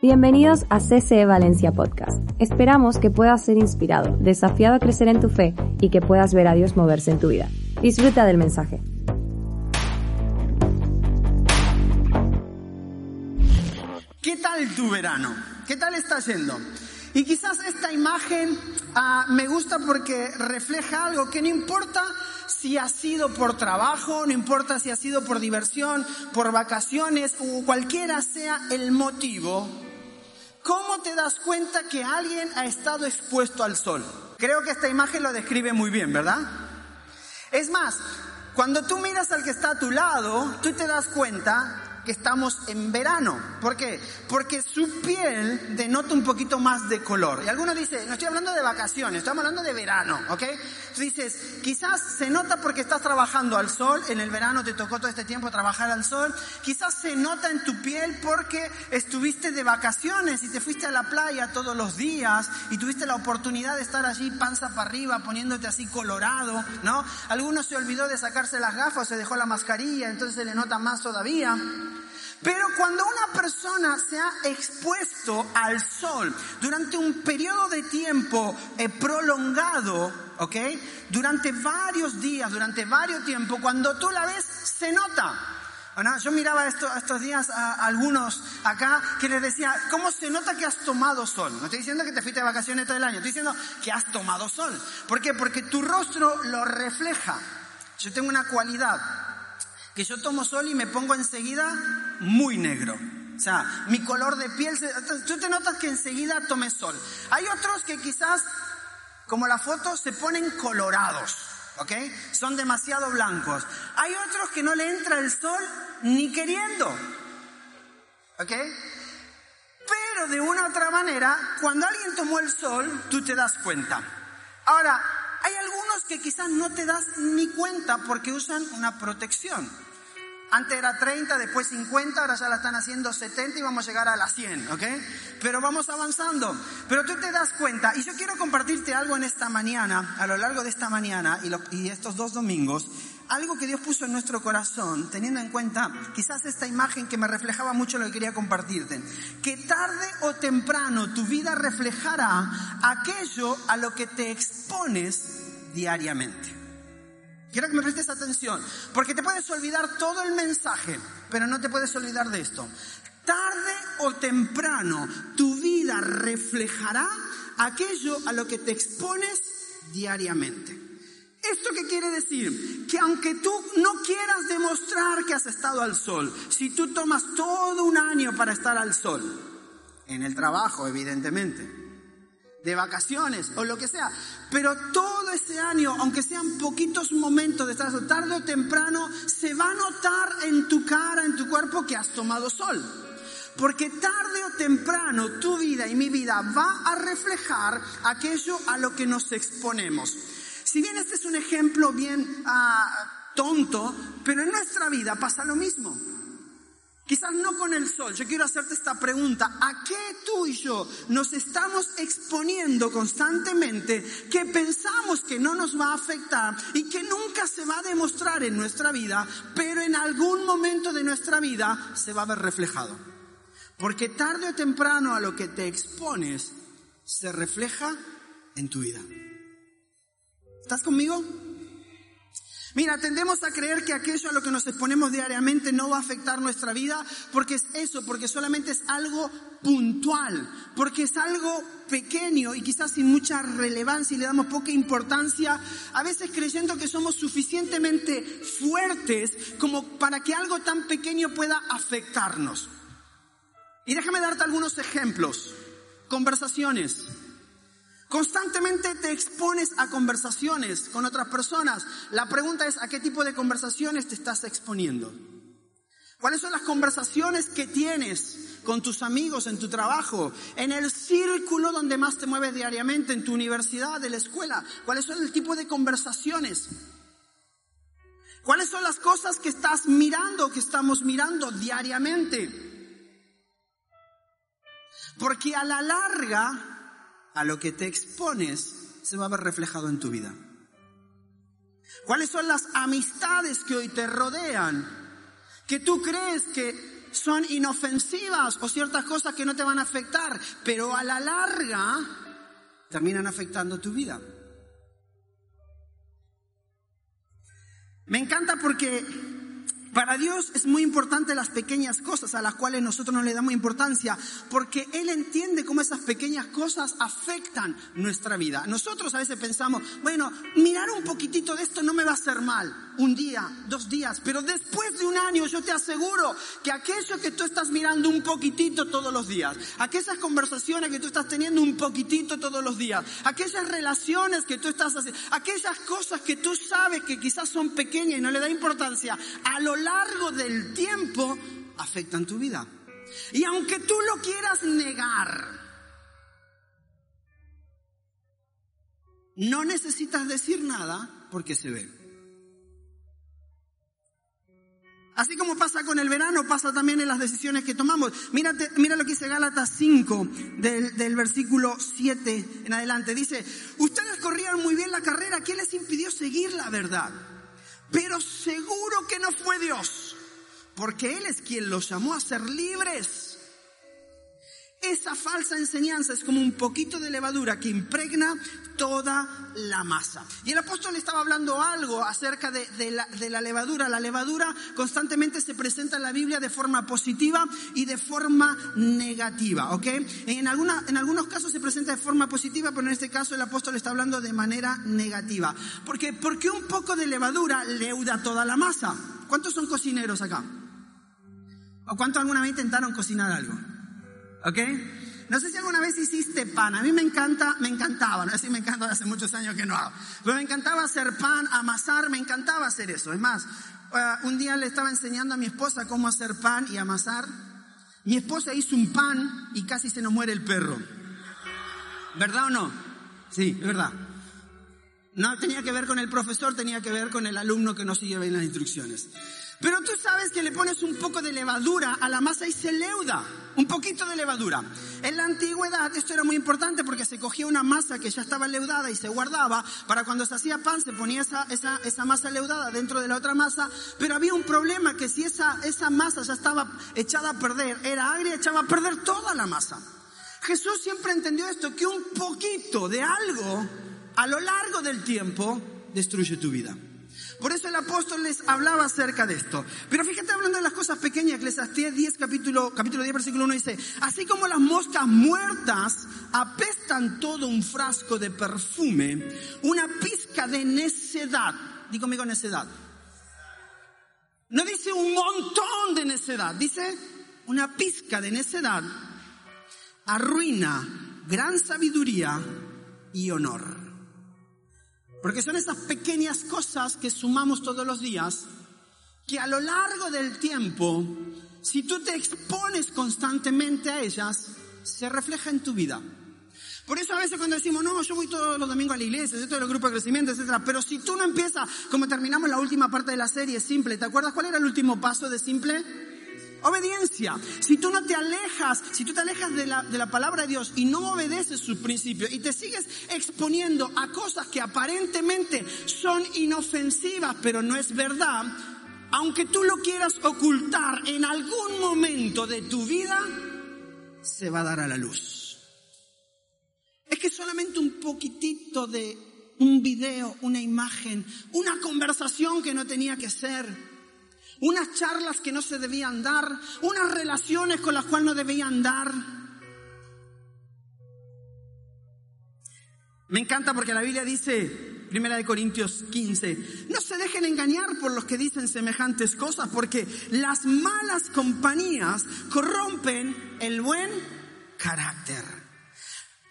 Bienvenidos a CCE Valencia Podcast. Esperamos que puedas ser inspirado, desafiado a crecer en tu fe y que puedas ver a Dios moverse en tu vida. Disfruta del mensaje. ¿Qué tal tu verano? ¿Qué tal está yendo? Y quizás esta imagen ah, me gusta porque refleja algo que no importa si ha sido por trabajo, no importa si ha sido por diversión, por vacaciones o cualquiera sea el motivo, ¿Cómo te das cuenta que alguien ha estado expuesto al sol? Creo que esta imagen lo describe muy bien, ¿verdad? Es más, cuando tú miras al que está a tu lado, tú te das cuenta que estamos en verano. ¿Por qué? Porque su piel denota un poquito más de color. Y algunos dicen, no estoy hablando de vacaciones, estamos hablando de verano, ¿ok? Tú dices, quizás se nota porque estás trabajando al sol, en el verano te tocó todo este tiempo trabajar al sol, quizás se nota en tu piel porque estuviste de vacaciones y te fuiste a la playa todos los días y tuviste la oportunidad de estar allí panza para arriba, poniéndote así colorado, ¿no? Algunos se olvidó de sacarse las gafas, se dejó la mascarilla, entonces se le nota más todavía. Pero cuando una persona se ha expuesto al sol durante un periodo de tiempo eh, prolongado, ¿ok? Durante varios días, durante varios tiempos, cuando tú la ves, se nota. Yo miraba esto, estos días a, algunos acá que les decía, ¿cómo se nota que has tomado sol? No estoy diciendo que te fuiste de vacaciones todo el año, estoy diciendo que has tomado sol. ¿Por qué? Porque tu rostro lo refleja. Yo tengo una cualidad, que yo tomo sol y me pongo enseguida muy negro. O sea, mi color de piel, tú te notas que enseguida tomé sol. Hay otros que quizás, como la foto, se ponen colorados, ¿ok? Son demasiado blancos. Hay otros que no le entra el sol ni queriendo, ¿ok? Pero de una u otra manera, cuando alguien tomó el sol, tú te das cuenta. Ahora, hay algunos que quizás no te das ni cuenta porque usan una protección. Antes era 30, después 50, ahora ya la están haciendo 70 y vamos a llegar a las 100, ¿ok? Pero vamos avanzando. Pero tú te das cuenta, y yo quiero compartirte algo en esta mañana, a lo largo de esta mañana y, y estos dos domingos, algo que Dios puso en nuestro corazón, teniendo en cuenta quizás esta imagen que me reflejaba mucho lo que quería compartirte. Que tarde o temprano tu vida reflejará aquello a lo que te expones diariamente. Quiero que me prestes atención, porque te puedes olvidar todo el mensaje, pero no te puedes olvidar de esto. Tarde o temprano tu vida reflejará aquello a lo que te expones diariamente. ¿Esto qué quiere decir? Que aunque tú no quieras demostrar que has estado al sol, si tú tomas todo un año para estar al sol, en el trabajo evidentemente, de vacaciones o lo que sea. Pero todo ese año, aunque sean poquitos momentos de estar tarde o temprano, se va a notar en tu cara, en tu cuerpo que has tomado sol. Porque tarde o temprano tu vida y mi vida va a reflejar aquello a lo que nos exponemos. Si bien este es un ejemplo bien ah, tonto, pero en nuestra vida pasa lo mismo. Quizás no con el sol. Yo quiero hacerte esta pregunta. ¿A qué tú y yo nos estamos exponiendo constantemente que pensamos que no nos va a afectar y que nunca se va a demostrar en nuestra vida, pero en algún momento de nuestra vida se va a ver reflejado? Porque tarde o temprano a lo que te expones se refleja en tu vida. ¿Estás conmigo? Mira, tendemos a creer que aquello a lo que nos exponemos diariamente no va a afectar nuestra vida porque es eso, porque solamente es algo puntual, porque es algo pequeño y quizás sin mucha relevancia y le damos poca importancia, a veces creyendo que somos suficientemente fuertes como para que algo tan pequeño pueda afectarnos. Y déjame darte algunos ejemplos. Conversaciones. Constantemente te expones a conversaciones con otras personas. La pregunta es, ¿a qué tipo de conversaciones te estás exponiendo? ¿Cuáles son las conversaciones que tienes con tus amigos en tu trabajo, en el círculo donde más te mueves diariamente, en tu universidad, en la escuela? ¿Cuáles son el tipo de conversaciones? ¿Cuáles son las cosas que estás mirando, que estamos mirando diariamente? Porque a la larga a lo que te expones se va a ver reflejado en tu vida. ¿Cuáles son las amistades que hoy te rodean? Que tú crees que son inofensivas o ciertas cosas que no te van a afectar, pero a la larga terminan afectando tu vida. Me encanta porque para Dios es muy importante las pequeñas cosas a las cuales nosotros no le damos importancia, porque Él entiende cómo esas pequeñas cosas afectan nuestra vida. Nosotros a veces pensamos, bueno, mirar un poquitito de esto no me va a hacer mal, un día, dos días, pero después de un año yo te aseguro que aquello que tú estás mirando un poquitito todos los días, aquellas conversaciones que tú estás teniendo un poquitito todos los días, aquellas relaciones que tú estás haciendo, aquellas cosas que tú sabes que quizás son pequeñas y no le da importancia, a lo largo del tiempo afectan tu vida. Y aunque tú lo quieras negar, no necesitas decir nada porque se ve. Así como pasa con el verano, pasa también en las decisiones que tomamos. Mira lo que dice Gálatas 5 del, del, versículo 7 en adelante. Dice, ustedes corrían muy bien la carrera, ¿quién les impidió seguir la verdad? Pero seguro que no fue Dios, porque Él es quien los llamó a ser libres. Esa falsa enseñanza es como un poquito de levadura que impregna toda la masa. Y el apóstol estaba hablando algo acerca de, de, la, de, la, levadura. La levadura constantemente se presenta en la Biblia de forma positiva y de forma negativa, ¿ok? En, en algunos casos se presenta de forma positiva, pero en este caso el apóstol está hablando de manera negativa. Porque, porque un poco de levadura leuda toda la masa. ¿Cuántos son cocineros acá? ¿O cuántos alguna vez intentaron cocinar algo? ¿Ok? No sé si alguna vez hiciste pan. A mí me encanta, me encantaba, no sé si me encanta, hace muchos años que no hago. Pero me encantaba hacer pan, amasar, me encantaba hacer eso. Es más, uh, un día le estaba enseñando a mi esposa cómo hacer pan y amasar. Mi esposa hizo un pan y casi se nos muere el perro. ¿Verdad o no? Sí, es verdad. No tenía que ver con el profesor, tenía que ver con el alumno que no sigue bien las instrucciones. Pero tú sabes que le pones un poco de levadura a la masa y se leuda. Un poquito de levadura. En la antigüedad esto era muy importante porque se cogía una masa que ya estaba leudada y se guardaba. Para cuando se hacía pan se ponía esa, esa, esa masa leudada dentro de la otra masa. Pero había un problema que si esa, esa masa ya estaba echada a perder, era agria, echaba a perder toda la masa. Jesús siempre entendió esto, que un poquito de algo a lo largo del tiempo destruye tu vida. Por eso el apóstol les hablaba acerca de esto. Pero fíjate hablando de las cosas pequeñas, Eclesiastés 10 capítulo, capítulo 10 versículo 1 dice, así como las moscas muertas apestan todo un frasco de perfume, una pizca de necedad, digo conmigo necedad. No dice un montón de necedad, dice una pizca de necedad arruina gran sabiduría y honor. Porque son esas pequeñas cosas que sumamos todos los días que a lo largo del tiempo, si tú te expones constantemente a ellas, se refleja en tu vida. Por eso a veces cuando decimos, no, yo voy todos los domingos a la iglesia, estoy todo el grupo de crecimiento, etcétera, pero si tú no empiezas, como terminamos la última parte de la serie, simple, ¿te acuerdas cuál era el último paso de simple? Obediencia. Si tú no te alejas, si tú te alejas de la, de la palabra de Dios y no obedeces sus principios y te sigues exponiendo a cosas que aparentemente son inofensivas, pero no es verdad, aunque tú lo quieras ocultar en algún momento de tu vida, se va a dar a la luz. Es que solamente un poquitito de un video, una imagen, una conversación que no tenía que ser, unas charlas que no se debían dar, unas relaciones con las cuales no debían dar. Me encanta porque la Biblia dice, Primera de Corintios 15, no se dejen engañar por los que dicen semejantes cosas, porque las malas compañías corrompen el buen carácter.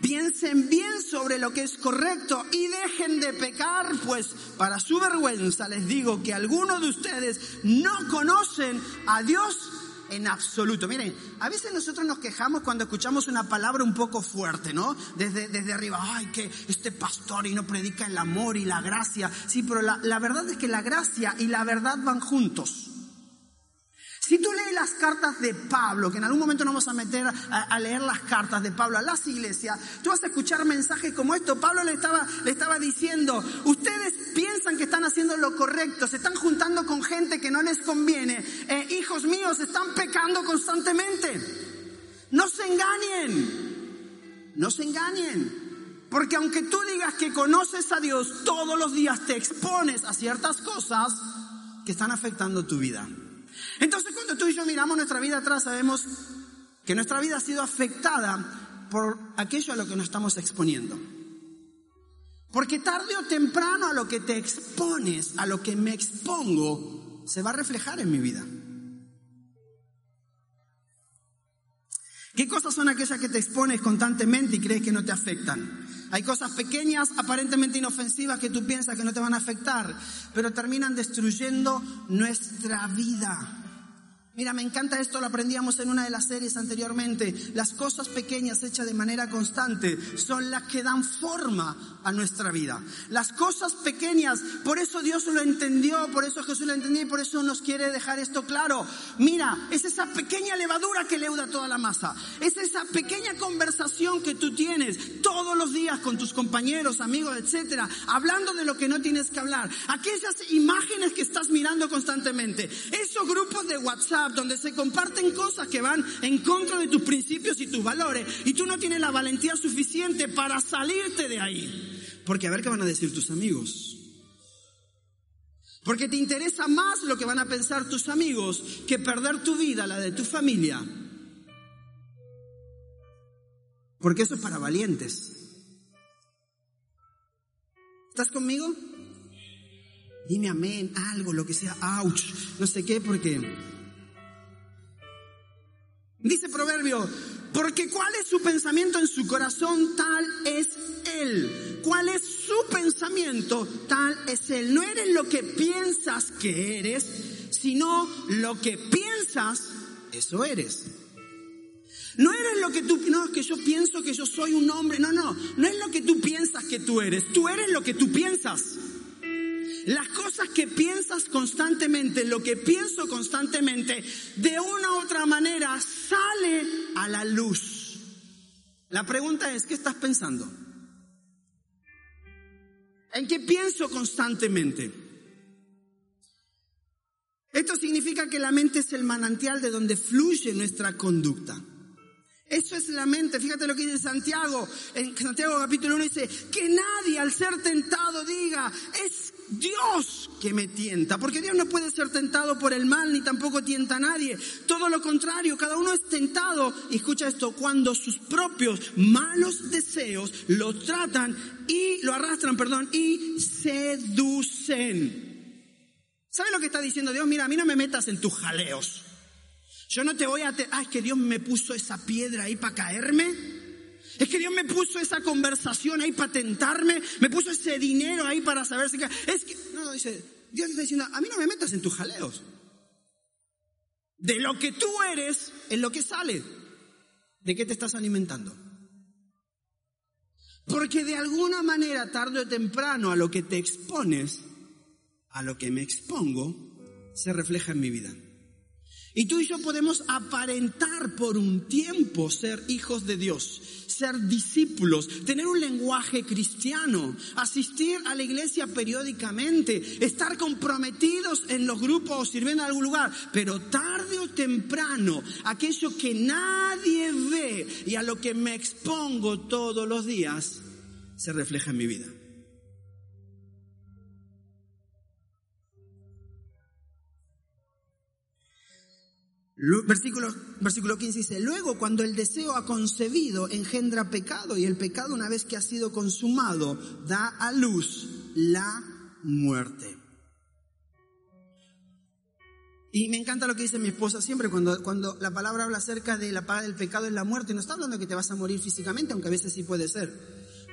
Piensen bien sobre lo que es correcto y dejen de pecar, pues para su vergüenza les digo que algunos de ustedes no conocen a Dios en absoluto. Miren, a veces nosotros nos quejamos cuando escuchamos una palabra un poco fuerte, ¿no? Desde, desde arriba, ay, que este pastor y no predica el amor y la gracia. Sí, pero la, la verdad es que la gracia y la verdad van juntos. Si tú lees las cartas de Pablo, que en algún momento nos vamos a meter a, leer las cartas de Pablo a las iglesias, tú vas a escuchar mensajes como esto. Pablo le estaba, le estaba diciendo, ustedes piensan piensan que están haciendo lo correcto, se están juntando con gente que no les conviene. Eh, hijos míos, están pecando constantemente. No se engañen, no se engañen. Porque aunque tú digas que conoces a Dios, todos los días te expones a ciertas cosas que están afectando tu vida. Entonces cuando tú y yo miramos nuestra vida atrás, sabemos que nuestra vida ha sido afectada por aquello a lo que nos estamos exponiendo. Porque tarde o temprano a lo que te expones, a lo que me expongo, se va a reflejar en mi vida. ¿Qué cosas son aquellas que te expones constantemente y crees que no te afectan? Hay cosas pequeñas, aparentemente inofensivas, que tú piensas que no te van a afectar, pero terminan destruyendo nuestra vida. Mira, me encanta esto, lo aprendíamos en una de las series anteriormente. Las cosas pequeñas hechas de manera constante son las que dan forma a nuestra vida. Las cosas pequeñas, por eso Dios lo entendió, por eso Jesús lo entendió y por eso nos quiere dejar esto claro. Mira, es esa pequeña levadura que leuda toda la masa. Es esa pequeña conversación que tú tienes todos los días con tus compañeros, amigos, etcétera, hablando de lo que no tienes que hablar. Aquellas imágenes que estás mirando constantemente. Esos grupos de WhatsApp donde se comparten cosas que van en contra de tus principios y tus valores y tú no tienes la valentía suficiente para salirte de ahí. Porque a ver qué van a decir tus amigos. Porque te interesa más lo que van a pensar tus amigos que perder tu vida, la de tu familia. Porque eso es para valientes. ¿Estás conmigo? Dime amén, algo, lo que sea, ouch, no sé qué, porque Dice Proverbio, porque cuál es su pensamiento en su corazón, tal es él. ¿Cuál es su pensamiento? Tal es él. No eres lo que piensas que eres, sino lo que piensas, eso eres. No eres lo que tú, no, es que yo pienso que yo soy un hombre, no, no, no es lo que tú piensas que tú eres, tú eres lo que tú piensas. Las cosas que piensas constantemente, lo que pienso constantemente, de una u otra manera sale a la luz. La pregunta es, ¿qué estás pensando? ¿En qué pienso constantemente? Esto significa que la mente es el manantial de donde fluye nuestra conducta. Eso es la mente. Fíjate lo que dice Santiago. En Santiago capítulo 1 dice, que nadie al ser tentado diga, es Dios que me tienta. Porque Dios no puede ser tentado por el mal ni tampoco tienta a nadie. Todo lo contrario, cada uno es tentado. Y escucha esto, cuando sus propios malos deseos lo tratan y lo arrastran, perdón, y seducen. ¿Sabe lo que está diciendo Dios? Mira, a mí no me metas en tus jaleos. Yo no te voy a... Ah, es que Dios me puso esa piedra ahí para caerme. Es que Dios me puso esa conversación ahí para tentarme. Me puso ese dinero ahí para saber si... Es que... No, dice... Dios está diciendo, a mí no me metas en tus jaleos. De lo que tú eres es lo que sale. ¿De qué te estás alimentando? Porque de alguna manera, tarde o temprano, a lo que te expones, a lo que me expongo, se refleja en mi vida. Y tú y yo podemos aparentar por un tiempo ser hijos de Dios, ser discípulos, tener un lenguaje cristiano, asistir a la iglesia periódicamente, estar comprometidos en los grupos o sirviendo en algún lugar, pero tarde o temprano, aquello que nadie ve y a lo que me expongo todos los días, se refleja en mi vida. Versículo, versículo 15 dice, luego cuando el deseo ha concebido engendra pecado y el pecado una vez que ha sido consumado da a luz la muerte. Y me encanta lo que dice mi esposa siempre cuando, cuando la palabra habla acerca de la paga del pecado es la muerte. No está hablando de que te vas a morir físicamente, aunque a veces sí puede ser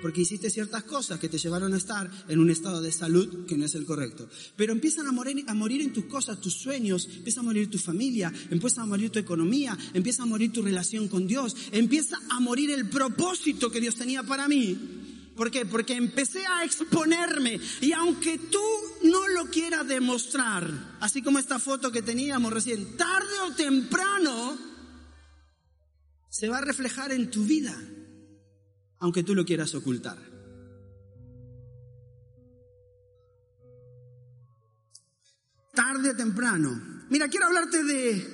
porque hiciste ciertas cosas que te llevaron a estar en un estado de salud que no es el correcto. Pero empiezan a morir, a morir en tus cosas, tus sueños, empieza a morir tu familia, empieza a morir tu economía, empieza a morir tu relación con Dios, empieza a morir el propósito que Dios tenía para mí. ¿Por qué? Porque empecé a exponerme y aunque tú no lo quieras demostrar, así como esta foto que teníamos recién, tarde o temprano se va a reflejar en tu vida aunque tú lo quieras ocultar. tarde o temprano. Mira, quiero hablarte de,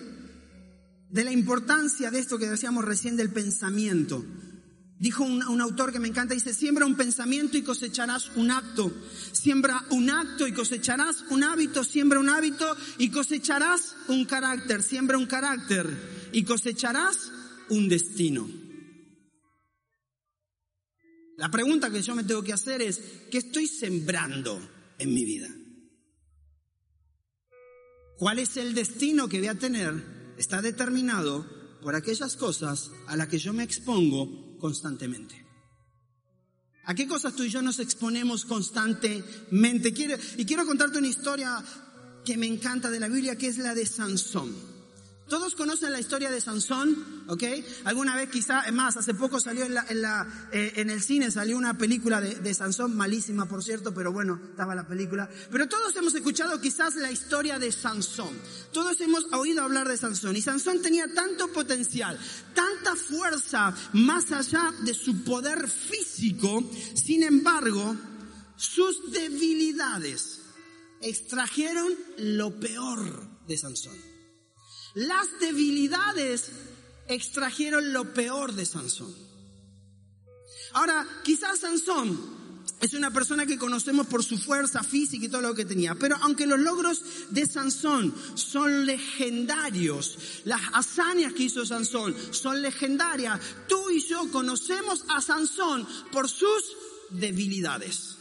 de la importancia de esto que decíamos recién del pensamiento. Dijo un, un, autor que me encanta, dice, siembra un pensamiento y cosecharás un acto. Siembra un acto y cosecharás un hábito. Siembra un hábito y cosecharás un carácter. Siembra un carácter y cosecharás un destino. La pregunta que yo me tengo que hacer es, ¿qué estoy sembrando en mi vida? ¿Cuál es el destino que voy a tener? Está determinado por aquellas cosas a las que yo me expongo constantemente. ¿A qué cosas tú y yo nos exponemos constantemente? Y quiero contarte una historia que me encanta de la Biblia, que es la de Sansón. Todos conocen la historia de Sansón, ¿ok? Alguna vez quizá, más, hace poco salió en, la, en, la, eh, en el cine, salió una película de, de, Sansón, malísima por cierto, pero bueno, estaba la película. Pero todos hemos escuchado quizás la historia de Sansón. Todos hemos oído hablar de Sansón. Y Sansón tenía tanto potencial, tanta fuerza más allá de su poder físico. Sin embargo, sus debilidades extrajeron lo peor de Sansón. Las debilidades extrajeron lo peor de Sansón. Ahora, quizás Sansón es una persona que conocemos por su fuerza física y todo lo que tenía. Pero aunque los logros de Sansón son legendarios, las hazañas que hizo Sansón son legendarias, tú y yo conocemos a Sansón por sus debilidades,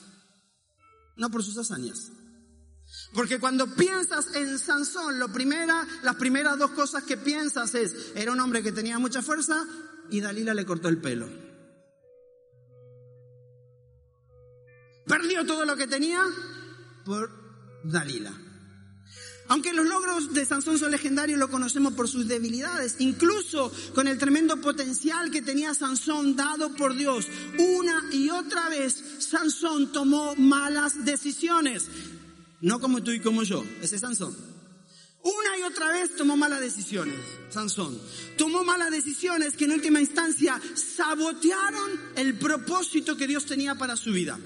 no por sus hazañas. Porque cuando piensas en Sansón, lo primera, las primeras dos cosas que piensas es, era un hombre que tenía mucha fuerza y Dalila le cortó el pelo. Perdió todo lo que tenía por Dalila. Aunque los logros de Sansón son legendarios, lo conocemos por sus debilidades. Incluso con el tremendo potencial que tenía Sansón dado por Dios. Una y otra vez Sansón tomó malas decisiones. No como tú y como yo, ese es Sansón. Una y otra vez tomó malas decisiones, Sansón. Tomó malas decisiones que en última instancia sabotearon el propósito que Dios tenía para su vida.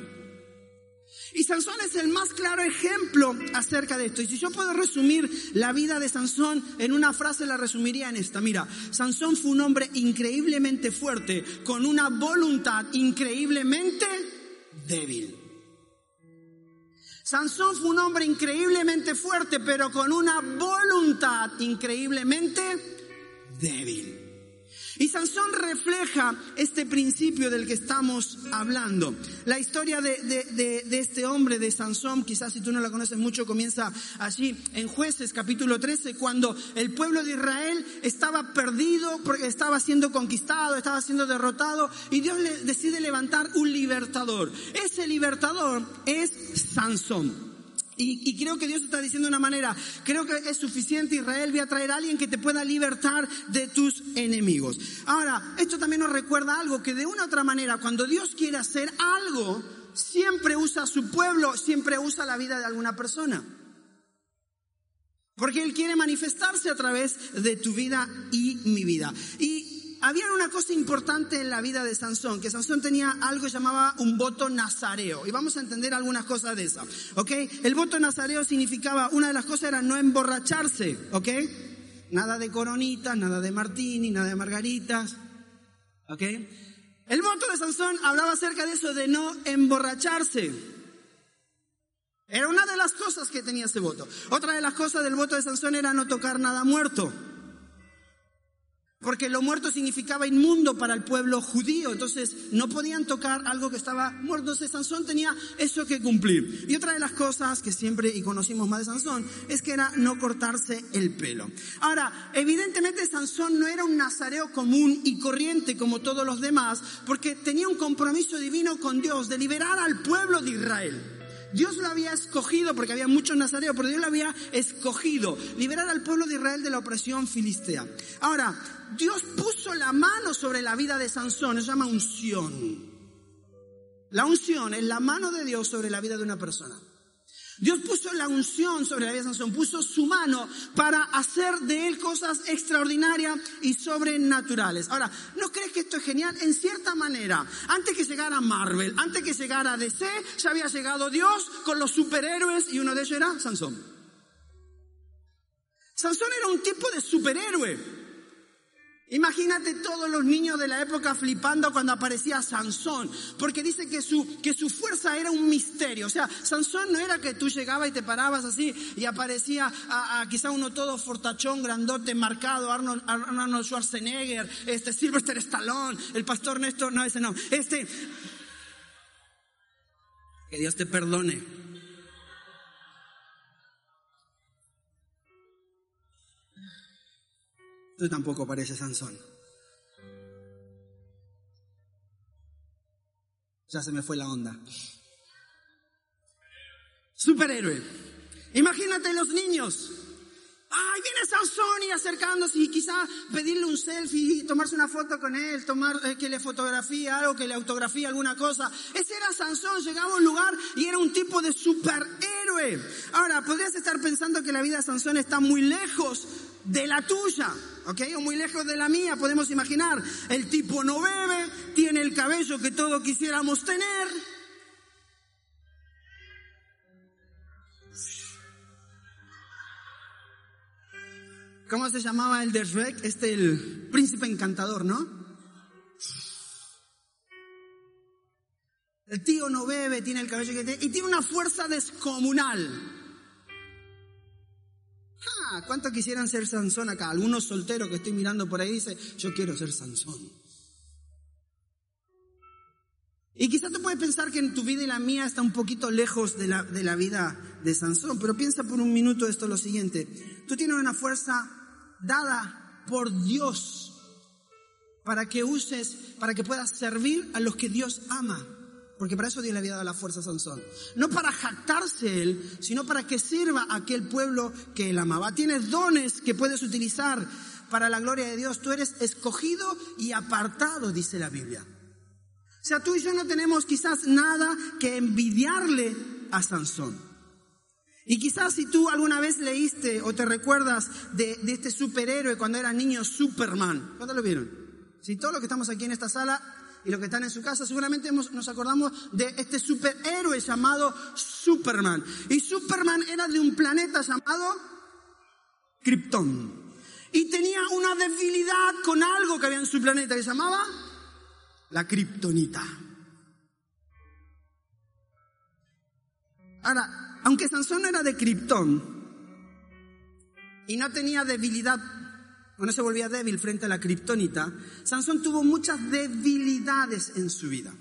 Y Sansón es el más claro ejemplo acerca de esto. Y si yo puedo resumir la vida de Sansón en una frase, la resumiría en esta. Mira, Sansón fue un hombre increíblemente fuerte, con una voluntad increíblemente débil. Sansón fue un hombre increíblemente fuerte, pero con una voluntad increíblemente débil. Y Sansón refleja este principio del que estamos hablando. La historia de, de, de, este hombre, de Sansón, quizás si tú no la conoces mucho, comienza allí en jueces capítulo 13, cuando el pueblo de Israel estaba perdido, estaba siendo conquistado, estaba siendo derrotado, y Dios le decide levantar un libertador. Ese libertador es Sansón. Y, creo que Dios está diciendo de una manera, creo que es suficiente Israel, voy a traer a alguien que te pueda libertar de tus enemigos. Ahora, esto también nos recuerda algo, que de una u otra manera, cuando Dios quiere hacer algo, siempre usa a su pueblo, siempre usa la vida de alguna persona. Porque Él quiere manifestarse a través de tu vida y mi vida. Y había una cosa importante en la vida de Sansón, que Sansón tenía algo que llamaba un voto nazareo. Y vamos a entender algunas cosas de eso. ¿Ok? El voto nazareo significaba, una de las cosas era no emborracharse. ¿Ok? Nada de coronitas, nada de martini, nada de margaritas. ¿Ok? El voto de Sansón hablaba acerca de eso, de no emborracharse. Era una de las cosas que tenía ese voto. Otra de las cosas del voto de Sansón era no tocar nada muerto. Porque lo muerto significaba inmundo para el pueblo judío, entonces no podían tocar algo que estaba muerto. Entonces Sansón tenía eso que cumplir. Y otra de las cosas que siempre y conocimos más de Sansón es que era no cortarse el pelo. Ahora, evidentemente Sansón no era un nazareo común y corriente como todos los demás, porque tenía un compromiso divino con Dios de liberar al pueblo de Israel. Dios lo había escogido, porque había muchos nazareos, pero Dios lo había escogido, liberar al pueblo de Israel de la opresión filistea. Ahora, Dios puso la mano sobre la vida de Sansón, se llama unción. La unción es la mano de Dios sobre la vida de una persona. Dios puso la unción sobre la vida de Sansón, puso su mano para hacer de él cosas extraordinarias y sobrenaturales. Ahora, ¿no crees que esto es genial? En cierta manera, antes que llegara Marvel, antes que llegara DC, ya había llegado Dios con los superhéroes y uno de ellos era Sansón. Sansón era un tipo de superhéroe. Imagínate todos los niños de la época flipando cuando aparecía Sansón, porque dice que su, que su fuerza era un misterio. O sea, Sansón no era que tú llegabas y te parabas así y aparecía a, quizá uno todo fortachón, grandote, marcado, Arnold, Arnold Schwarzenegger, este Sylvester Stallone, el pastor Néstor, no, ese no, este. Que Dios te perdone. Tú tampoco parece Sansón. Ya se me fue la onda. Superhéroe. Imagínate los niños. Ay, viene Sansón y acercándose y quizá pedirle un selfie tomarse una foto con él, tomar eh, que le fotografía algo, que le autografía alguna cosa. Ese era Sansón, llegaba a un lugar y era un tipo de superhéroe. Ahora, podrías estar pensando que la vida de Sansón está muy lejos de la tuya, ¿ok? O muy lejos de la mía, podemos imaginar. El tipo no bebe, tiene el cabello que todos quisiéramos tener. ¿Cómo se llamaba el de Shrek? Este, el príncipe encantador, ¿no? El tío no bebe, tiene el cabello que tiene, y tiene una fuerza descomunal. Ah, ¿cuántos quisieran ser Sansón acá? Algunos solteros que estoy mirando por ahí dice, yo quiero ser Sansón. Y quizás tú puedes pensar que en tu vida y la mía está un poquito lejos de la, de la vida de Sansón, pero piensa por un minuto esto lo siguiente. Tú tienes una fuerza dada por Dios para que uses, para que puedas servir a los que Dios ama. Porque para eso Dios le había dado la fuerza a Sansón. No para jactarse él, sino para que sirva a aquel pueblo que él amaba. Tienes dones que puedes utilizar para la gloria de Dios. Tú eres escogido y apartado, dice la Biblia. O sea, tú y yo no tenemos quizás nada que envidiarle a Sansón. Y quizás si tú alguna vez leíste o te recuerdas de, este superhéroe cuando era niño, Superman. ¿Cuándo lo vieron? Si todos los que estamos aquí en esta sala y los que están en su casa, seguramente nos acordamos de este superhéroe llamado Superman. Y Superman era de un planeta llamado Krypton. Y tenía una debilidad con algo que había en su planeta que se llamaba la Kryptonita. Ahora, aunque Sansón era de Krypton y no tenía debilidad no se volvía débil frente a la kriptonita, Sansón tuvo muchas debilidades en su vida.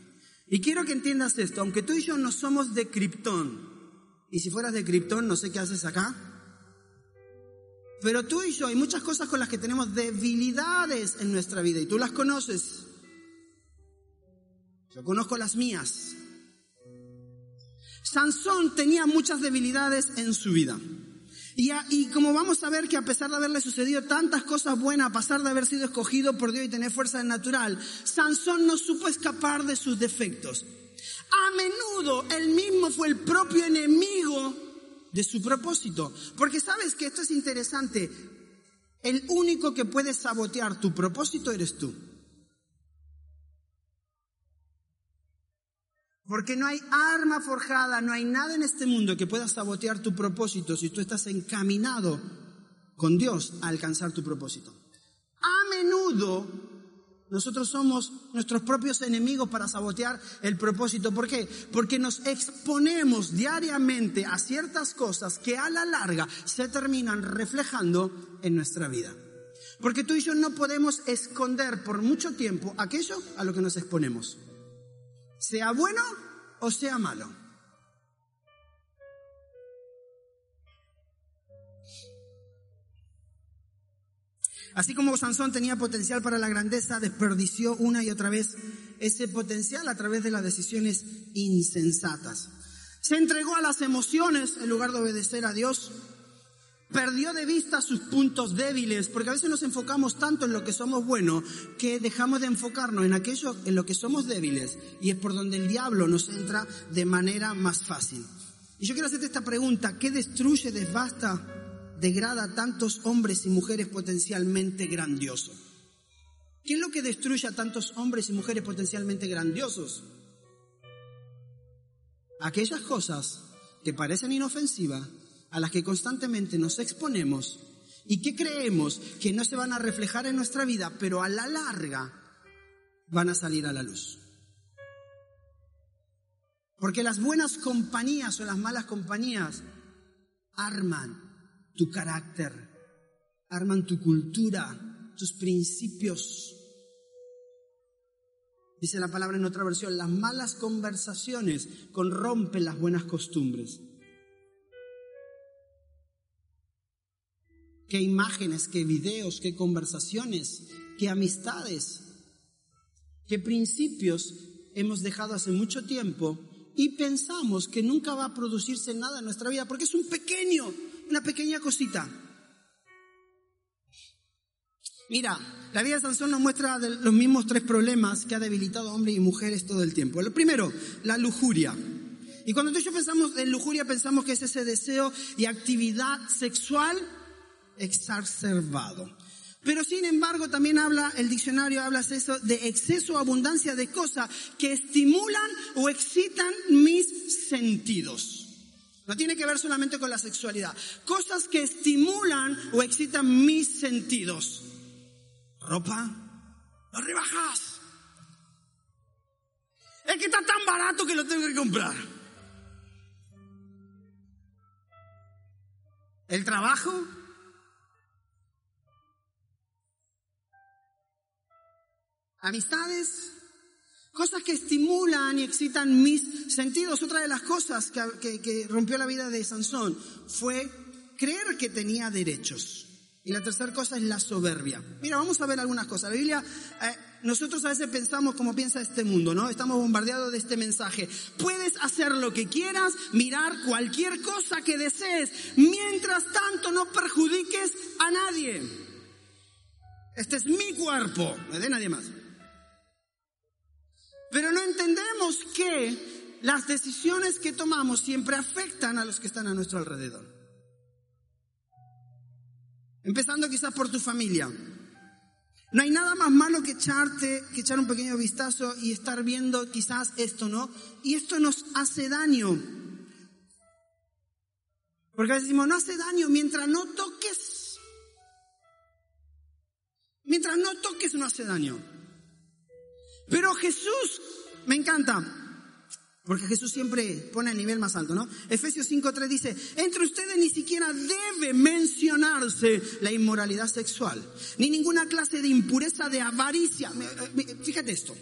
Y quiero que entiendas esto, aunque tú y yo no somos de Krypton, y si fueras de Krypton, no sé qué haces acá, pero tú y yo hay muchas cosas con las que tenemos debilidades en nuestra vida y tú las conoces. Yo conozco las mías. Sansón tenía muchas debilidades en su vida. Y, como vamos a ver que a pesar de haberle sucedido tantas cosas buenas, a pesar de haber sido escogido por Dios y tener fuerza natural, Sansón no supo escapar de sus defectos. A menudo él mismo fue el propio enemigo de su propósito. Porque sabes que esto es interesante. El único que puede sabotear tu propósito eres tú. Porque no hay arma forjada, no hay nada en este mundo que pueda sabotear tu propósito si tú estás encaminado con Dios a alcanzar tu propósito. A menudo nosotros somos nuestros propios enemigos para sabotear el propósito. ¿Por qué? Porque nos exponemos diariamente a ciertas cosas que a la larga se terminan reflejando en nuestra vida. Porque tú y yo no podemos esconder por mucho tiempo aquello a lo que nos exponemos sea bueno o sea malo. Así como Sansón tenía potencial para la grandeza, desperdició una y otra vez ese potencial a través de las decisiones insensatas. Se entregó a las emociones en lugar de obedecer a Dios perdió de vista sus puntos débiles, porque a veces nos enfocamos tanto en lo que somos buenos que dejamos de enfocarnos en aquello en lo que somos débiles y es por donde el diablo nos entra de manera más fácil. Y yo quiero hacerte esta pregunta, ¿qué destruye, desbasta, degrada a tantos hombres y mujeres potencialmente grandiosos? ¿Qué es lo que destruye a tantos hombres y mujeres potencialmente grandiosos? Aquellas cosas que parecen inofensivas, a las que constantemente nos exponemos y que creemos que no se van a reflejar en nuestra vida, pero a la larga van a salir a la luz. Porque las buenas compañías o las malas compañías arman tu carácter, arman tu cultura, tus principios. Dice la palabra en otra versión, las malas conversaciones corrompen las buenas costumbres. Qué imágenes, qué videos, qué conversaciones, qué amistades, qué principios hemos dejado hace mucho tiempo y pensamos que nunca va a producirse nada en nuestra vida porque es un pequeño, una pequeña cosita. Mira, la vida de Sansón nos muestra los mismos tres problemas que ha debilitado hombres y mujeres todo el tiempo. Lo primero, la lujuria. Y cuando tú y yo pensamos en lujuria, pensamos que es ese deseo y actividad sexual exacerbado. Pero sin embargo también habla, el diccionario habla eso de exceso o abundancia de cosas que estimulan o excitan mis sentidos. No tiene que ver solamente con la sexualidad. Cosas que estimulan o excitan mis sentidos. Ropa, no rebajas. Es que está tan barato que lo tengo que comprar. El trabajo, amistades, cosas que estimulan y excitan mis sentidos. Otra de las cosas que, rompió la vida de Sansón fue creer que tenía derechos. Y la tercera cosa es la soberbia. Mira, vamos a ver algunas cosas. La Biblia, eh, nosotros a veces pensamos como piensa este mundo, ¿no? Estamos bombardeados de este mensaje. Puedes hacer lo que quieras, mirar cualquier cosa que desees, mientras tanto no perjudiques a nadie. Este es mi cuerpo, no de nadie más. Pero no entendemos que las decisiones que tomamos siempre afectan a los que están a nuestro alrededor. Empezando quizás por tu familia. No hay nada más malo que echarte, que echar un pequeño vistazo y estar viendo quizás esto, ¿no? Y esto nos hace daño. Porque a veces decimos, no hace daño mientras no toques. Mientras no toques no hace daño. Pero Jesús, me encanta, porque Jesús siempre pone el nivel más alto, ¿no? Efesios 5.3 dice, entre ustedes ni siquiera debe mencionarse la inmoralidad sexual, ni ninguna clase de impureza, de avaricia. Eh, fíjate esto.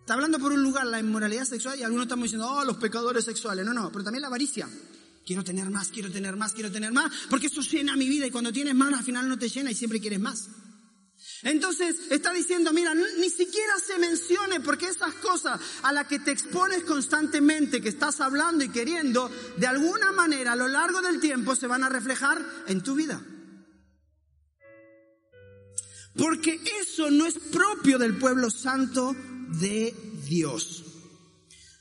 Está hablando por un lugar la inmoralidad sexual y algunos estamos diciendo, oh, los pecadores sexuales. No, no, pero también la avaricia. Quiero tener más, quiero tener más, quiero tener más, porque eso llena mi vida y cuando tienes más al final no te llena y siempre quieres más. Entonces está diciendo, mira, ni siquiera se mencione porque esas cosas a las que te expones constantemente, que estás hablando y queriendo, de alguna manera a lo largo del tiempo se van a reflejar en tu vida. Porque eso no es propio del pueblo santo de Dios.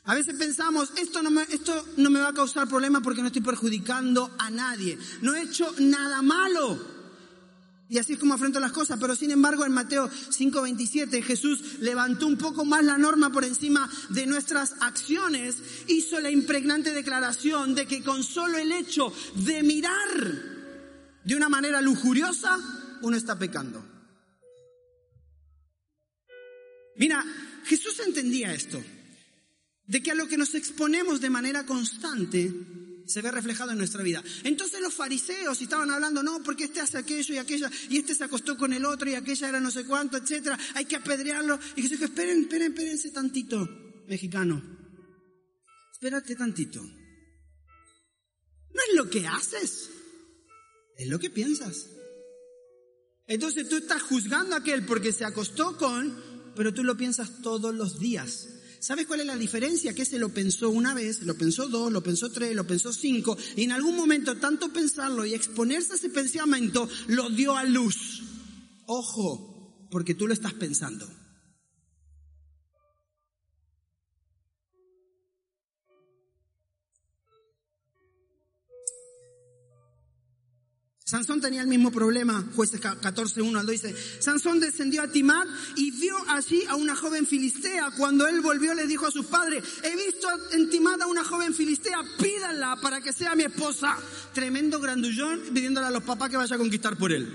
A veces pensamos, esto no, me, esto no me va a causar problema porque no estoy perjudicando a nadie. No he hecho nada malo. Y así es como afronto las cosas, pero sin embargo en Mateo 5:27 Jesús levantó un poco más la norma por encima de nuestras acciones, hizo la impregnante declaración de que con solo el hecho de mirar de una manera lujuriosa, uno está pecando. Mira, Jesús entendía esto, de que a lo que nos exponemos de manera constante, se ve reflejado en nuestra vida. Entonces los fariseos estaban hablando, no, porque este hace aquello y aquella, y este se acostó con el otro y aquella era no sé cuánto, etcétera, hay que apedrearlo. Y Jesús dijo, esperen, esperen, espérense tantito, mexicano. Espérate tantito. No es lo que haces, es lo que piensas. Entonces tú estás juzgando a aquel porque se acostó con, pero tú lo piensas todos los días. ¿Sabes cuál es la diferencia? Que se lo pensó una vez, lo pensó dos, lo pensó tres, lo pensó cinco, y en algún momento tanto pensarlo y exponerse a ese pensamiento lo dio a luz. Ojo, porque tú lo estás pensando. Sansón tenía el mismo problema, jueces 14.1 al dice, Sansón descendió a Timat y vio allí a una joven filistea. Cuando él volvió le dijo a sus padres, he visto en Timat a una joven filistea, pídanla para que sea mi esposa. Tremendo grandullón pidiéndole a los papás que vaya a conquistar por él.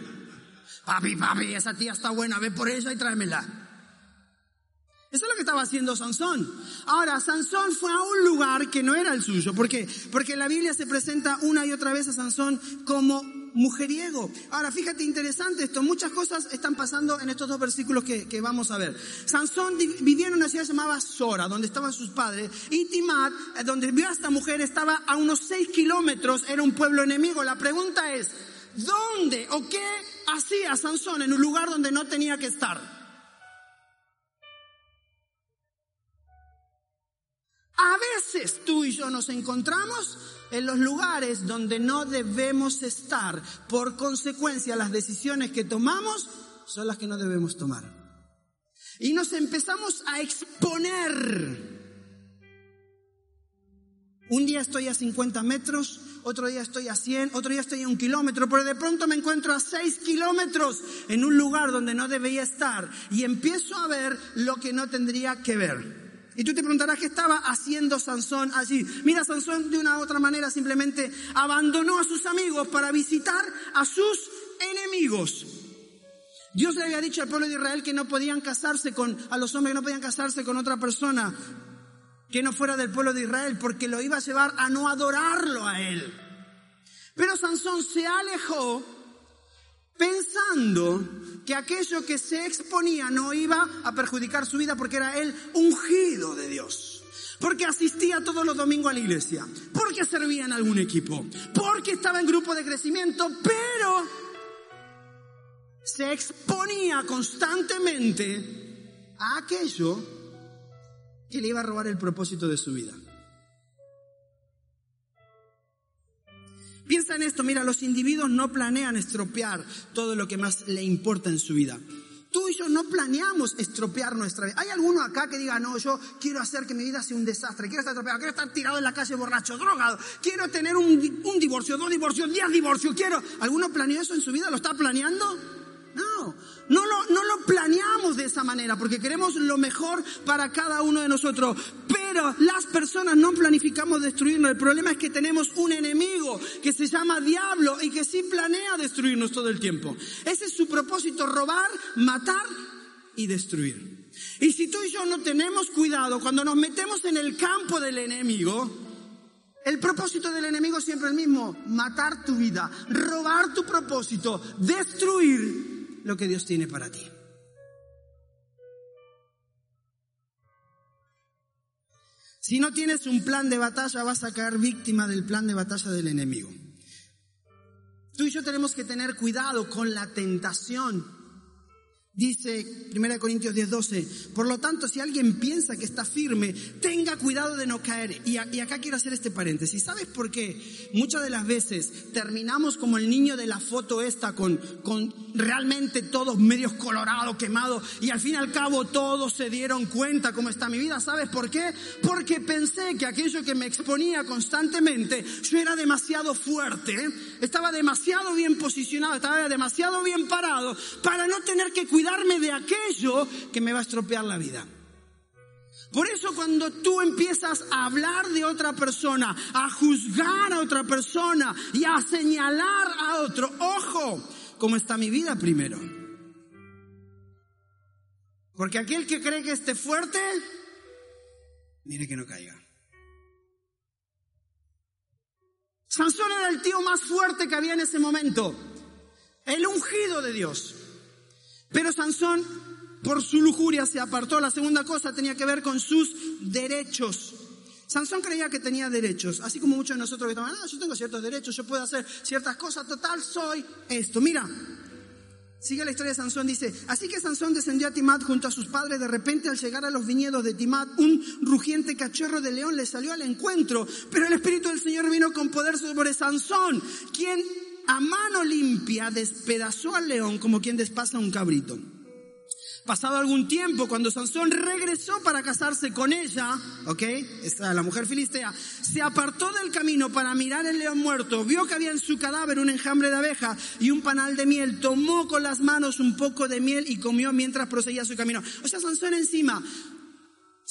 Papi, papi, esa tía está buena, ve por ella y tráemela. Eso es lo que estaba haciendo Sansón. Ahora, Sansón fue a un lugar que no era el suyo. ¿Por qué? Porque la Biblia se presenta una y otra vez a Sansón como mujeriego. Ahora, fíjate, interesante esto. Muchas cosas están pasando en estos dos versículos que, vamos a ver. Sansón vivía en una ciudad llamada Sora, donde estaban sus padres. Y Timat, eh, donde vio a esta mujer, estaba a unos seis kilómetros. Era un pueblo enemigo. La pregunta es, ¿dónde o qué hacía Sansón en un lugar donde no tenía que estar? A veces tú y yo nos encontramos en los lugares donde no debemos estar. Por consecuencia, las decisiones que tomamos son las que no debemos tomar. Y nos empezamos a exponer. Un día estoy a 50 metros, otro día estoy a 100, otro día estoy a un kilómetro, pero de pronto me encuentro a 6 kilómetros en un lugar donde no debía estar y empiezo a ver lo que no tendría que ver. Y tú te preguntarás qué estaba haciendo Sansón allí. Mira, Sansón de una u otra manera simplemente abandonó a sus amigos para visitar a sus enemigos. Dios le había dicho al pueblo de Israel que no podían casarse con, a los hombres que no podían casarse con otra persona que no fuera del pueblo de Israel porque lo iba a llevar a no adorarlo a él. Pero Sansón se alejó pensando que aquello que se exponía no iba a perjudicar su vida porque era él ungido de Dios. Porque asistía todos los domingos a la iglesia, porque servía en algún equipo, porque estaba en grupo de crecimiento, pero se exponía constantemente a aquello que le iba a robar el propósito de su vida. Piensa en esto, mira, los individuos no planean estropear todo lo que más le importa en su vida. Tú y yo no planeamos estropear nuestra vida. ¿Hay alguno acá que diga, no, yo quiero hacer que mi vida sea un desastre, quiero estar estropeado, quiero estar tirado en la calle borracho, drogado, quiero tener un, divorcio, dos divorcios, diez divorcios, quiero... ¿Alguno planeó eso en su vida? ¿Lo está planeando? No, no lo, no lo planeamos de esa manera porque queremos lo mejor para cada uno de nosotros. Pero las personas no planificamos destruirnos. El problema es que tenemos un enemigo que se llama diablo y que sí planea destruirnos todo el tiempo. Ese es su propósito, robar, matar y destruir. Y si tú y yo no tenemos cuidado, cuando nos metemos en el campo del enemigo, el propósito del enemigo es siempre el mismo, matar tu vida, robar tu propósito, destruir lo que Dios tiene para ti. Si no tienes un plan de batalla, vas a caer víctima del plan de batalla del enemigo. Tú y yo tenemos que tener cuidado con la tentación Dice 1 Corintios 10:12, por lo tanto, si alguien piensa que está firme, tenga cuidado de no caer. Y, acá quiero hacer este paréntesis. ¿Sabes por qué? Muchas de las veces terminamos como el niño de la foto esta, con, con realmente todos medios colorados, quemados, y al fin y al cabo todos se dieron cuenta cómo está mi vida. ¿Sabes por qué? Porque pensé que aquello que me exponía constantemente, yo era demasiado fuerte, estaba demasiado bien posicionado, estaba demasiado bien parado para no tener que cuidar cuidarme de aquello que me va a estropear la vida. Por eso cuando tú empiezas a hablar de otra persona, a juzgar a otra persona y a señalar a otro, ojo, ¿cómo está mi vida primero? Porque aquel que cree que esté fuerte, mire que no caiga. Sansón era el tío más fuerte que había en ese momento, el ungido de Dios. Pero Sansón, por su lujuria, se apartó. La segunda cosa tenía que ver con sus derechos. Sansón creía que tenía derechos, así como muchos de nosotros que estaban, ah, yo tengo ciertos derechos, yo puedo hacer ciertas cosas, total, soy esto. Mira, sigue la historia de Sansón, dice, así que Sansón descendió a Timat junto a sus padres, de repente al llegar a los viñedos de Timat, un rugiente cachorro de león le salió al encuentro, pero el Espíritu del Señor vino con poder sobre Sansón, quien a mano limpia despedazó al león como quien despaza un cabrito. Pasado algún tiempo, cuando Sansón regresó para casarse con ella, ¿ok? Esta, la mujer filistea, se apartó del camino para mirar el león muerto, vio que había en su cadáver un enjambre de abeja y un panal de miel, tomó con las manos un poco de miel y comió mientras proseguía su camino. O sea, Sansón encima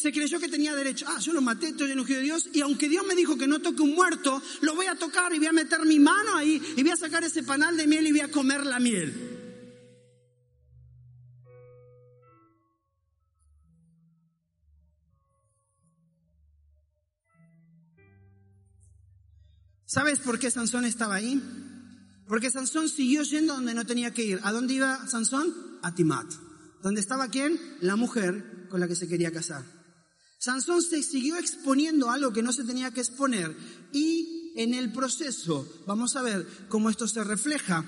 se creyó que tenía derecho. Ah, yo lo maté, estoy enojado de Dios. Y aunque Dios me dijo que no toque un muerto, lo voy a tocar y voy a meter mi mano ahí y voy a sacar ese panal de miel y voy a comer la miel. ¿Sabes por qué Sansón estaba ahí? Porque Sansón siguió yendo donde no tenía que ir. ¿A dónde iba Sansón? A Timat. ¿Dónde estaba quién? La mujer con la que se quería casar. Sansón se siguió exponiendo a algo que no se tenía que exponer y en el proceso vamos a ver cómo esto se refleja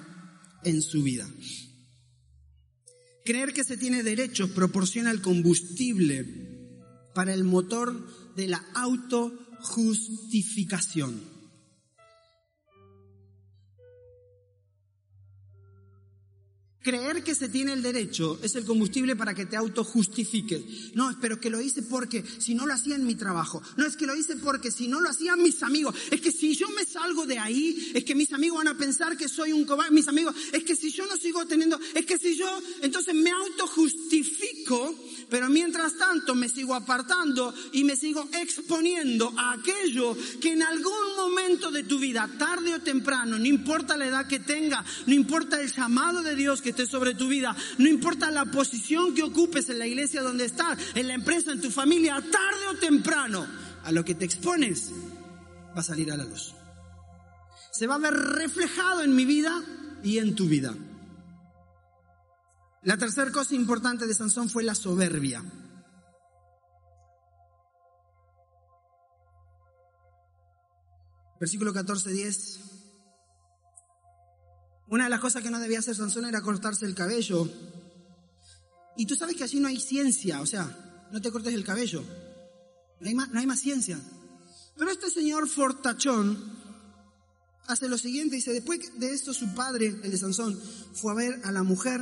en su vida. Creer que se tiene derechos proporciona el combustible para el motor de la autojustificación. Creer que se tiene el derecho es el combustible para que te autojustifiques. No, espero que lo hice porque si no lo hacía en mi trabajo. No, es que lo hice porque si no lo hacían mis amigos. Es que si yo me salgo de ahí, es que mis amigos van a pensar que soy un cobarde. Mis amigos, es que si yo no sigo teniendo, es que si yo, entonces me autojustifico, pero mientras tanto me sigo apartando y me sigo exponiendo a aquello que en algún momento de tu vida, tarde o temprano, no importa la edad que tenga, no importa el llamado de Dios que sobre tu vida, no importa la posición que ocupes en la iglesia donde estás, en la empresa, en tu familia, tarde o temprano, a lo que te expones va a salir a la luz. Se va a ver reflejado en mi vida y en tu vida. La tercera cosa importante de Sansón fue la soberbia. Versículo 14, 10. Una de las cosas que no debía hacer Sansón era cortarse el cabello. Y tú sabes que allí no hay ciencia, o sea, no te cortes el cabello. No hay más, no hay más ciencia. Pero este señor fortachón hace lo siguiente, dice, después de esto su padre, el de Sansón, fue a ver a la mujer.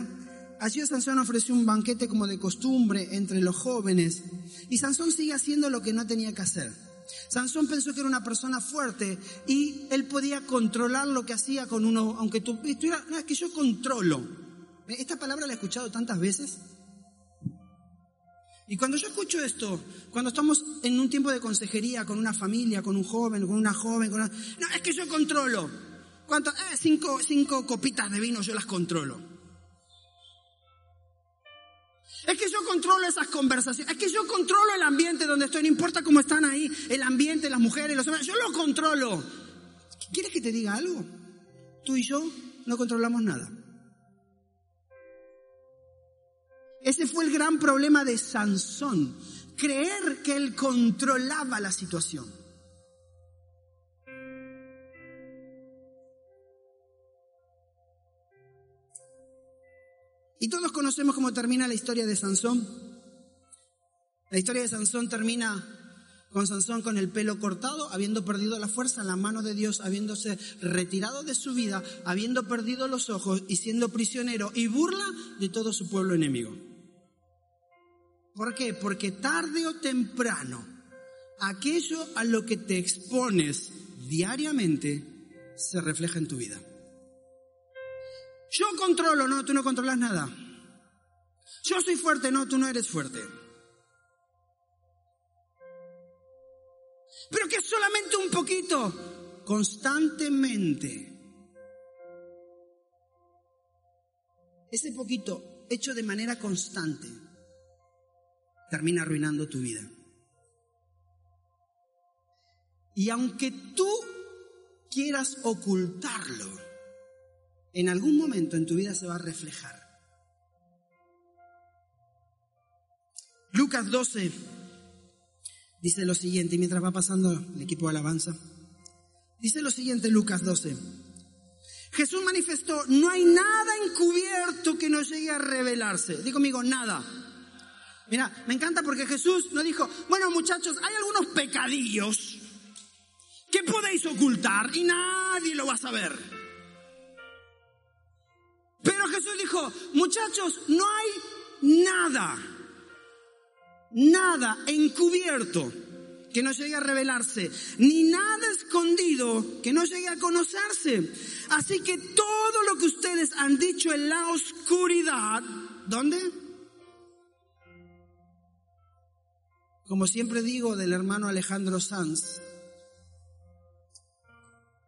Allí Sansón ofreció un banquete como de costumbre entre los jóvenes. Y Sansón sigue haciendo lo que no tenía que hacer. Sansón pensó que era una persona fuerte y él podía controlar lo que hacía con uno, aunque tú estuviera, no, es que yo controlo. Esta palabra la he escuchado tantas veces. Y cuando yo escucho esto, cuando estamos en un tiempo de consejería con una familia, con un joven, con una joven, con una... no, es que yo controlo. ¿Cuánto? Eh, cinco, cinco copitas de vino yo las controlo. Es que yo controlo esas conversaciones. Es que yo controlo el ambiente donde estoy. No importa cómo están ahí. El ambiente, las mujeres, los hombres. Yo lo controlo. ¿Quieres que te diga algo? Tú y yo no controlamos nada. Ese fue el gran problema de Sansón. Creer que él controlaba la situación. Y todos conocemos cómo termina la historia de Sansón. La historia de Sansón termina con Sansón con el pelo cortado, habiendo perdido la fuerza, la mano de Dios, habiéndose retirado de su vida, habiendo perdido los ojos y siendo prisionero y burla de todo su pueblo enemigo. ¿Por qué? Porque tarde o temprano, aquello a lo que te expones diariamente se refleja en tu vida. Yo controlo, no, tú no controlas nada. Yo soy fuerte, no, tú no eres fuerte. Pero que solamente un poquito, constantemente. Ese poquito, hecho de manera constante, termina arruinando tu vida. Y aunque tú quieras ocultarlo, en algún momento en tu vida se va a reflejar. Lucas 12 dice lo siguiente, y mientras va pasando el equipo de alabanza, dice lo siguiente Lucas 12. Jesús manifestó, no hay nada encubierto que no llegue a revelarse. Digo conmigo, nada. Mira, me encanta porque Jesús no dijo, bueno muchachos, hay algunos pecadillos que podéis ocultar y nadie lo va a saber. Pero Jesús dijo, muchachos, no hay nada, nada encubierto que no llegue a revelarse, ni nada escondido que no llegue a conocerse. Así que todo lo que ustedes han dicho en la oscuridad, ¿dónde? Como siempre digo del hermano Alejandro Sanz,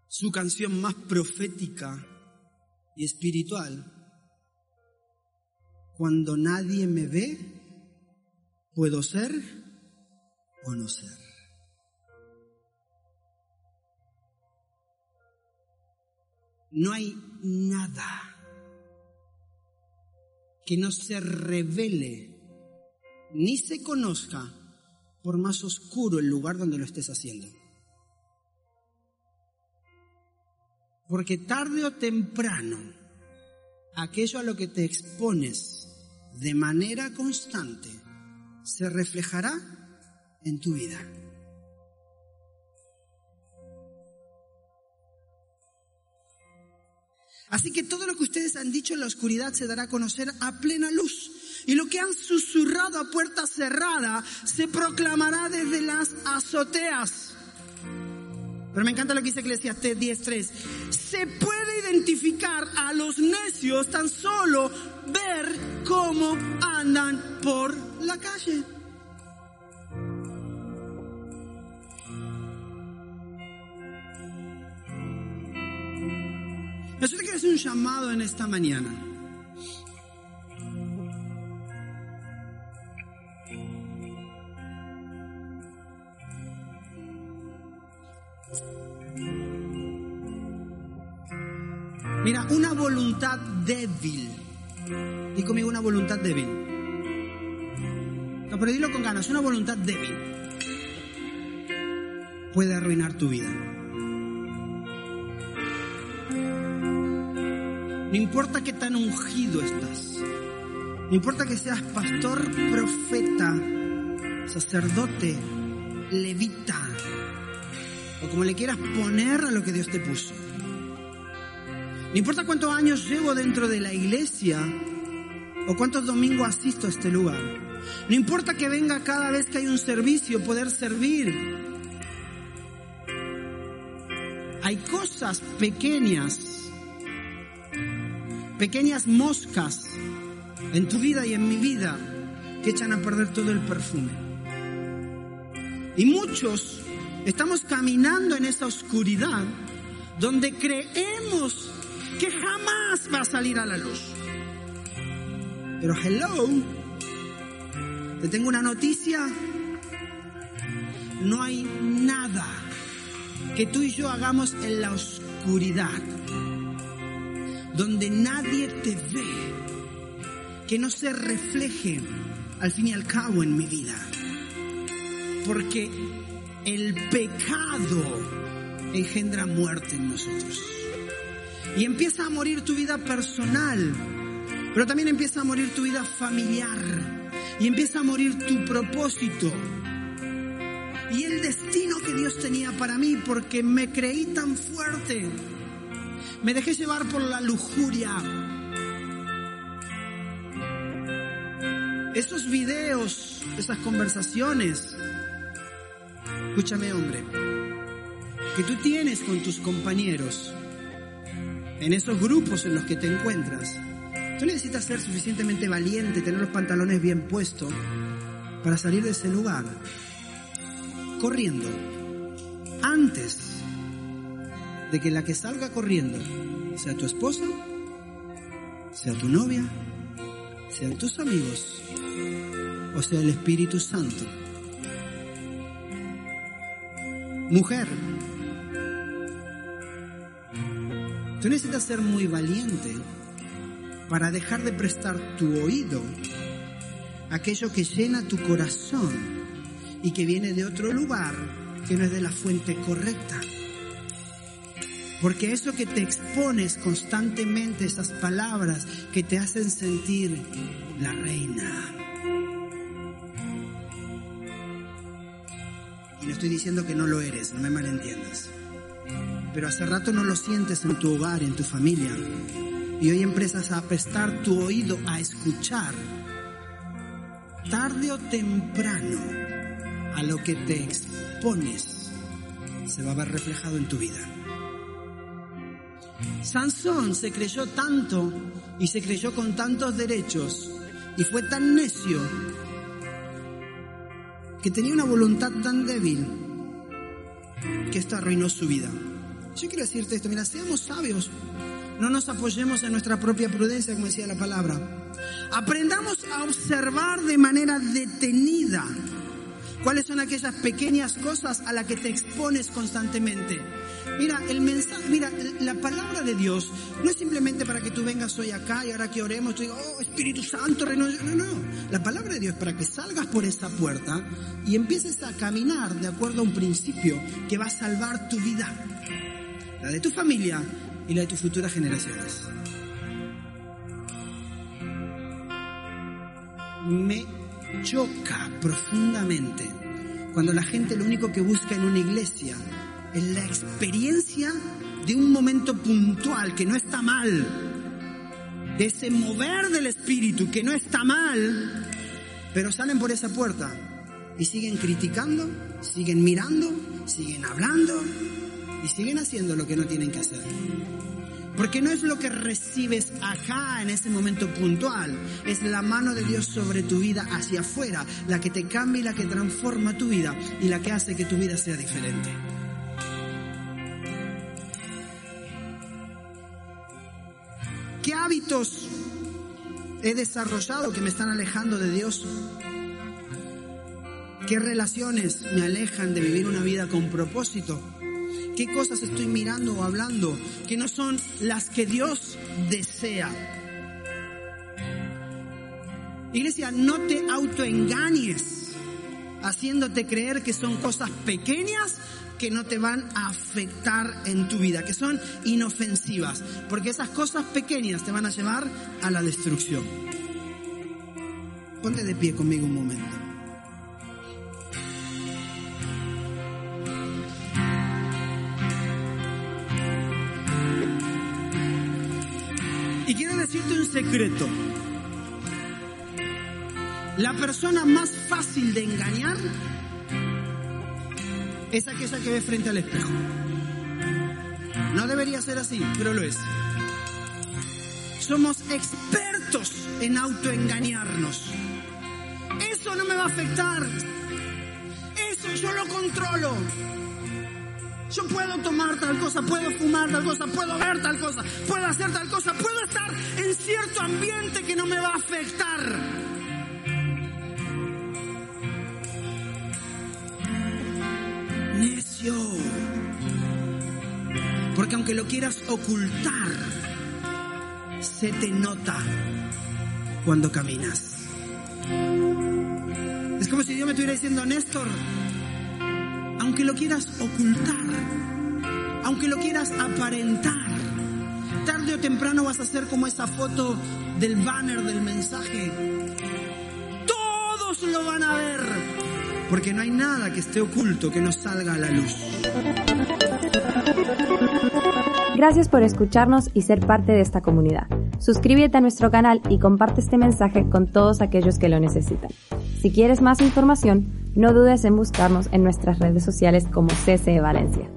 su canción más profética y espiritual, cuando nadie me ve, puedo ser o no ser. No hay nada que no se revele ni se conozca por más oscuro el lugar donde lo estés haciendo. Porque tarde o temprano, aquello a lo que te expones de manera constante se reflejará en tu vida. Así que todo lo que ustedes han dicho en la oscuridad se dará a conocer a plena luz. Y lo que han susurrado a puerta cerrada se proclamará desde las azoteas. Pero me encanta lo que dice Eclesiastes 10.3. Se puede identificar a los necios tan solo ver cómo andan por la calle. Nosotros quiero hacer un llamado en esta mañana. Débil. Y conmigo una voluntad débil. No, pero dilo con ganas, una voluntad débil puede arruinar tu vida. No importa qué tan ungido estás. No importa que seas pastor, profeta, sacerdote, levita, o como le quieras poner a lo que Dios te puso. No importa cuántos años llevo dentro de la iglesia o cuántos domingos asisto a este lugar. No importa que venga cada vez que hay un servicio poder servir. Hay cosas pequeñas pequeñas moscas en tu vida y en mi vida que echan a perder todo el perfume. Y muchos estamos caminando en esa oscuridad donde creemos que jamás va a salir a la luz. Pero hello, te tengo una noticia. No hay nada que tú y yo hagamos en la oscuridad donde nadie te ve, que no se refleje al fin y al cabo en mi vida. Porque el pecado engendra muerte en nosotros. Y empieza a morir tu vida personal, pero también empieza a morir tu vida familiar. Y empieza a morir tu propósito. Y el destino que Dios tenía para mí, porque me creí tan fuerte me dejé llevar por la lujuria. Esos videos, esas conversaciones, escúchame hombre, que tú tienes con tus compañeros, en esos grupos en los que te encuentras, tú necesitas ser suficientemente valiente, tener los pantalones bien puestos para salir de ese lugar, corriendo, antes de que la que salga corriendo sea tu esposa, sea tu novia, sean tus amigos o sea el Espíritu Santo. Mujer, tú necesitas ser muy valiente para dejar de prestar tu oído a aquello que llena tu corazón y que viene de otro lugar que no es de la fuente correcta. Porque eso que te expones constantemente, esas palabras que te hacen sentir la reina. Y no estoy diciendo que no lo eres, no me malentiendas. Pero hace rato no lo sientes en tu hogar, en tu familia. Y hoy empiezas a prestar tu oído a escuchar tarde o temprano, a lo que te expones se va a ver reflejado en tu vida. Sansón se creyó tanto y se creyó con tantos derechos y fue tan necio que tenía una voluntad tan débil que esto arruinó su vida. Yo quiero decirte esto, mira, seamos sabios, no nos apoyemos en nuestra propia prudencia, como decía la palabra. Aprendamos a observar de manera detenida cuáles son aquellas pequeñas cosas a las que te expones constantemente. Mira, el mensaje, mira, la palabra de Dios no es simplemente para que tú vengas hoy acá y ahora que oremos, tú digas, oh Espíritu Santo, no, no, no. La palabra de Dios es para que salgas por esa puerta y empieces a caminar de acuerdo a un principio que va a salvar tu vida, la de tu familia y la de tus futuras generaciones. Me choca profundamente cuando la gente lo único que busca en una iglesia es la experiencia de un momento puntual que no está mal, de ese mover del espíritu que no está mal, pero salen por esa puerta y siguen criticando, siguen mirando, siguen hablando y siguen haciendo lo que no tienen que hacer. Porque no es lo que recibes acá en ese momento puntual, es la mano de Dios sobre tu vida hacia afuera, la que te cambia y la que transforma tu vida y la que hace que tu vida sea diferente. ¿Qué hábitos he desarrollado que me están alejando de Dios? ¿Qué relaciones me alejan de vivir una vida con propósito? ¿Qué cosas estoy mirando o hablando que no son las que Dios desea? Iglesia, no te autoengañes haciéndote creer que son cosas pequeñas que no te van a afectar en tu vida, que son inofensivas, porque esas cosas pequeñas te van a llevar a la destrucción. Ponte de pie conmigo un momento. Y quiero decirte un secreto. La persona más fácil de engañar es aquella que ve frente al espejo. No debería ser así, pero lo es. Somos expertos en autoengañarnos. Eso no me va a afectar. Eso yo lo controlo. Yo puedo tomar tal cosa, puedo fumar tal cosa, puedo ver tal cosa, puedo hacer tal cosa, puedo en cierto ambiente que no me va a afectar. Necio. Porque aunque lo quieras ocultar, se te nota cuando caminas. Es como si Dios me estuviera diciendo, Néstor, aunque lo quieras ocultar, aunque lo quieras aparentar, tarde o temprano vas a ser como esa foto del banner del mensaje. Todos lo van a ver, porque no hay nada que esté oculto que no salga a la luz. Gracias por escucharnos y ser parte de esta comunidad. Suscríbete a nuestro canal y comparte este mensaje con todos aquellos que lo necesitan. Si quieres más información, no dudes en buscarnos en nuestras redes sociales como CCE Valencia.